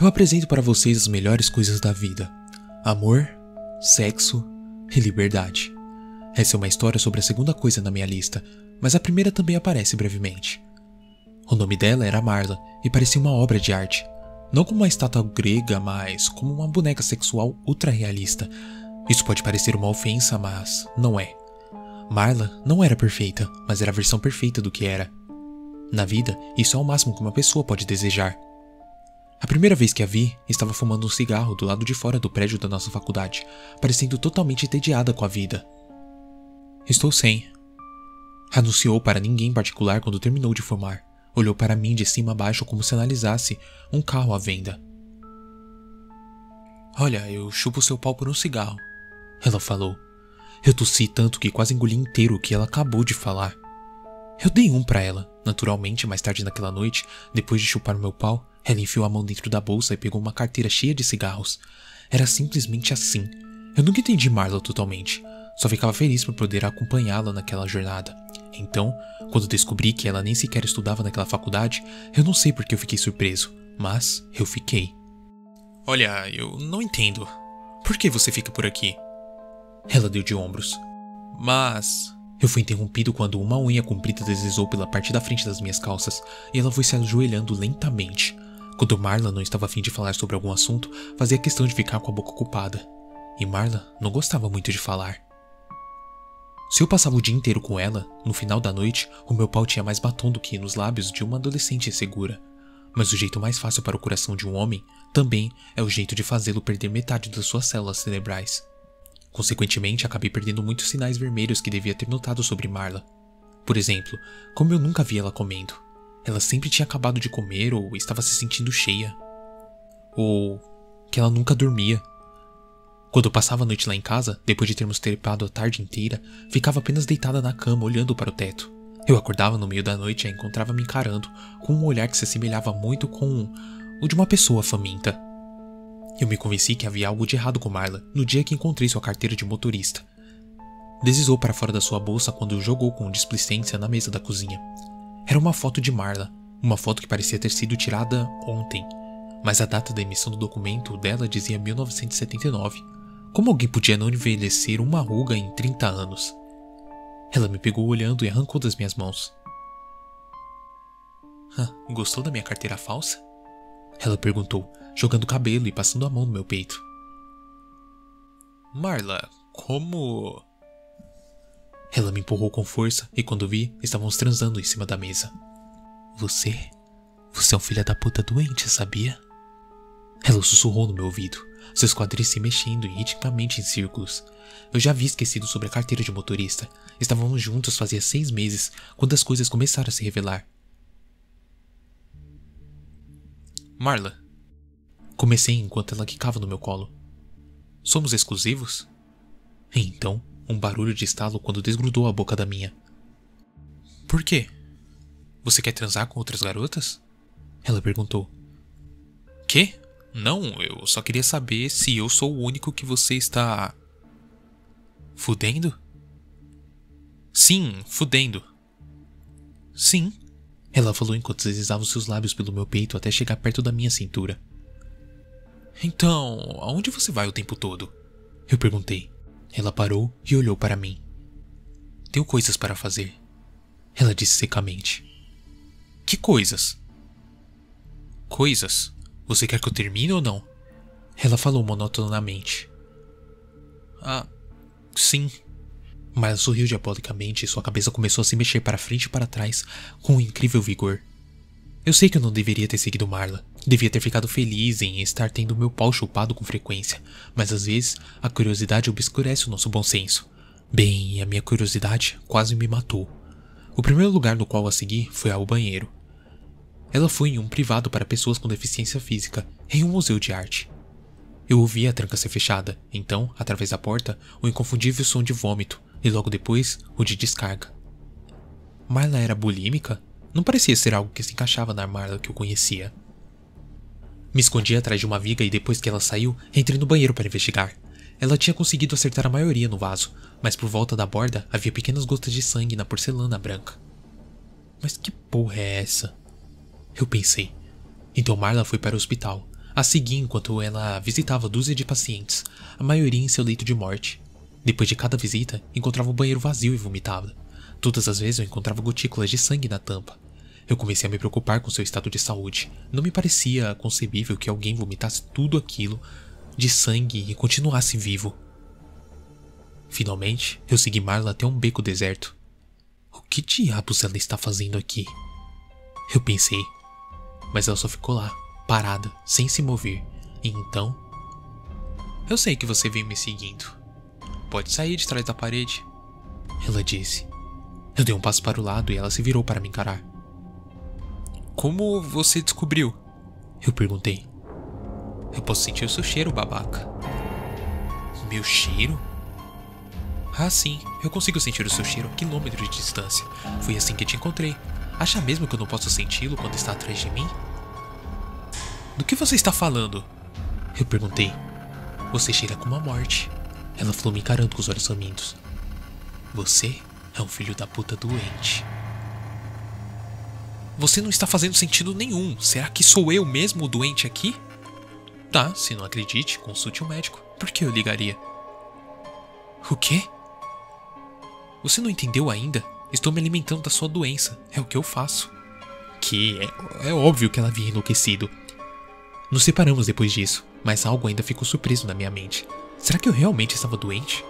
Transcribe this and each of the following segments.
eu apresento para vocês as melhores coisas da vida: amor, sexo e liberdade. Essa é uma história sobre a segunda coisa na minha lista, mas a primeira também aparece brevemente. O nome dela era Marla e parecia uma obra de arte. Não como uma estátua grega, mas como uma boneca sexual ultra realista. Isso pode parecer uma ofensa, mas não é. Marla não era perfeita, mas era a versão perfeita do que era. Na vida, isso é o máximo que uma pessoa pode desejar. A primeira vez que a vi, estava fumando um cigarro do lado de fora do prédio da nossa faculdade, parecendo totalmente entediada com a vida. Estou sem. Anunciou para ninguém em particular quando terminou de fumar. Olhou para mim de cima a baixo como se analisasse um carro à venda. Olha, eu chupo seu pau por um cigarro. Ela falou. Eu tossi tanto que quase engoli inteiro o que ela acabou de falar. Eu dei um para ela. Naturalmente, mais tarde naquela noite, depois de chupar meu pau, ela enfiou a mão dentro da bolsa e pegou uma carteira cheia de cigarros. Era simplesmente assim. Eu nunca entendi Marla totalmente. Só ficava feliz por poder acompanhá-la naquela jornada. Então, quando descobri que ela nem sequer estudava naquela faculdade, eu não sei por que eu fiquei surpreso, mas eu fiquei. Olha, eu não entendo. Por que você fica por aqui? Ela deu de ombros. Mas. Eu fui interrompido quando uma unha comprida deslizou pela parte da frente das minhas calças e ela foi se ajoelhando lentamente. Quando Marla não estava afim de falar sobre algum assunto, fazia questão de ficar com a boca ocupada. E Marla não gostava muito de falar. Se eu passava o dia inteiro com ela, no final da noite, o meu pau tinha mais batom do que nos lábios de uma adolescente insegura. Mas o jeito mais fácil para o coração de um homem também é o jeito de fazê-lo perder metade das suas células cerebrais. Consequentemente, acabei perdendo muitos sinais vermelhos que devia ter notado sobre Marla. Por exemplo, como eu nunca vi ela comendo. Ela sempre tinha acabado de comer ou estava se sentindo cheia. Ou que ela nunca dormia. Quando passava a noite lá em casa, depois de termos trepado a tarde inteira, ficava apenas deitada na cama olhando para o teto. Eu acordava no meio da noite e a encontrava me encarando, com um olhar que se assemelhava muito com o de uma pessoa faminta. Eu me convenci que havia algo de errado com Marla no dia que encontrei sua carteira de motorista. Deslizou para fora da sua bolsa quando jogou com displicência na mesa da cozinha. Era uma foto de Marla, uma foto que parecia ter sido tirada ontem, mas a data da emissão do documento dela dizia 1979. Como alguém podia não envelhecer uma ruga em 30 anos? Ela me pegou olhando e arrancou das minhas mãos. gostou da minha carteira falsa? Ela perguntou, jogando o cabelo e passando a mão no meu peito. Marla, como. Ela me empurrou com força e quando vi, estávamos transando em cima da mesa. Você? Você é um filho da puta doente, sabia? Ela sussurrou no meu ouvido, seus quadris se mexendo ritmicamente em círculos. Eu já havia esquecido sobre a carteira de motorista. Estávamos juntos fazia seis meses, quando as coisas começaram a se revelar. Marla, Comecei enquanto ela quicava no meu colo. Somos exclusivos? Então, um barulho de estalo quando desgrudou a boca da minha. Por quê? Você quer transar com outras garotas? Ela perguntou. Quê? Não, eu só queria saber se eu sou o único que você está. Fudendo? Sim, fudendo. Sim, ela falou enquanto deslizava os seus lábios pelo meu peito até chegar perto da minha cintura. Então, aonde você vai o tempo todo? Eu perguntei. Ela parou e olhou para mim. Tenho coisas para fazer. Ela disse secamente. Que coisas? Coisas? Você quer que eu termine ou não? Ela falou monotonamente. Ah, sim. Mas sorriu diabolicamente e sua cabeça começou a se mexer para frente e para trás com um incrível vigor. Eu sei que eu não deveria ter seguido Marla. Devia ter ficado feliz em estar tendo meu pau chupado com frequência, mas às vezes a curiosidade obscurece o nosso bom senso. Bem, a minha curiosidade quase me matou. O primeiro lugar no qual a segui foi ao banheiro. Ela foi em um privado para pessoas com deficiência física, em um museu de arte. Eu ouvi a tranca ser fechada, então, através da porta, o inconfundível som de vômito e logo depois o de descarga. Marla era bulímica? Não parecia ser algo que se encaixava na Marla que eu conhecia. Me escondi atrás de uma viga e depois que ela saiu, entrei no banheiro para investigar. Ela tinha conseguido acertar a maioria no vaso, mas por volta da borda havia pequenas gotas de sangue na porcelana branca. Mas que porra é essa? Eu pensei. Então Marla foi para o hospital. A segui enquanto ela visitava dúzia de pacientes, a maioria em seu leito de morte. Depois de cada visita, encontrava o banheiro vazio e vomitava. Todas as vezes eu encontrava gotículas de sangue na tampa. Eu comecei a me preocupar com seu estado de saúde. Não me parecia concebível que alguém vomitasse tudo aquilo de sangue e continuasse vivo. Finalmente, eu segui Marla até um beco deserto. O que diabos ela está fazendo aqui? Eu pensei, mas ela só ficou lá, parada, sem se mover. E então. Eu sei que você veio me seguindo. Pode sair de trás da parede. Ela disse. Eu dei um passo para o lado e ela se virou para me encarar. Como você descobriu? Eu perguntei. Eu posso sentir o seu cheiro, babaca. Meu cheiro? Ah, sim, eu consigo sentir o seu cheiro a quilômetros de distância. Foi assim que te encontrei. Acha mesmo que eu não posso senti-lo quando está atrás de mim? Do que você está falando? Eu perguntei. Você cheira como a morte. Ela falou me encarando com os olhos famintos. Você é um filho da puta doente. Você não está fazendo sentido nenhum. Será que sou eu mesmo o doente aqui? Tá, se não acredite, consulte um médico. Por que eu ligaria? O quê? Você não entendeu ainda? Estou me alimentando da sua doença. É o que eu faço. Que é, é óbvio que ela havia enlouquecido. Nos separamos depois disso, mas algo ainda ficou surpreso na minha mente. Será que eu realmente estava doente?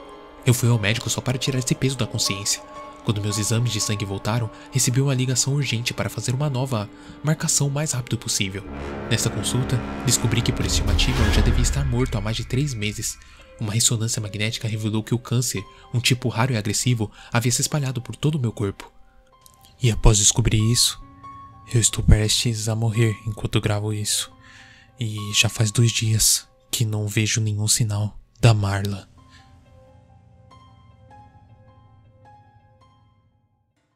Eu fui ao médico só para tirar esse peso da consciência. Quando meus exames de sangue voltaram, recebi uma ligação urgente para fazer uma nova marcação o mais rápido possível. Nessa consulta, descobri que por estimativa eu já devia estar morto há mais de três meses. Uma ressonância magnética revelou que o câncer, um tipo raro e agressivo, havia se espalhado por todo o meu corpo. E após descobrir isso, eu estou prestes a morrer enquanto gravo isso. E já faz dois dias que não vejo nenhum sinal da Marla.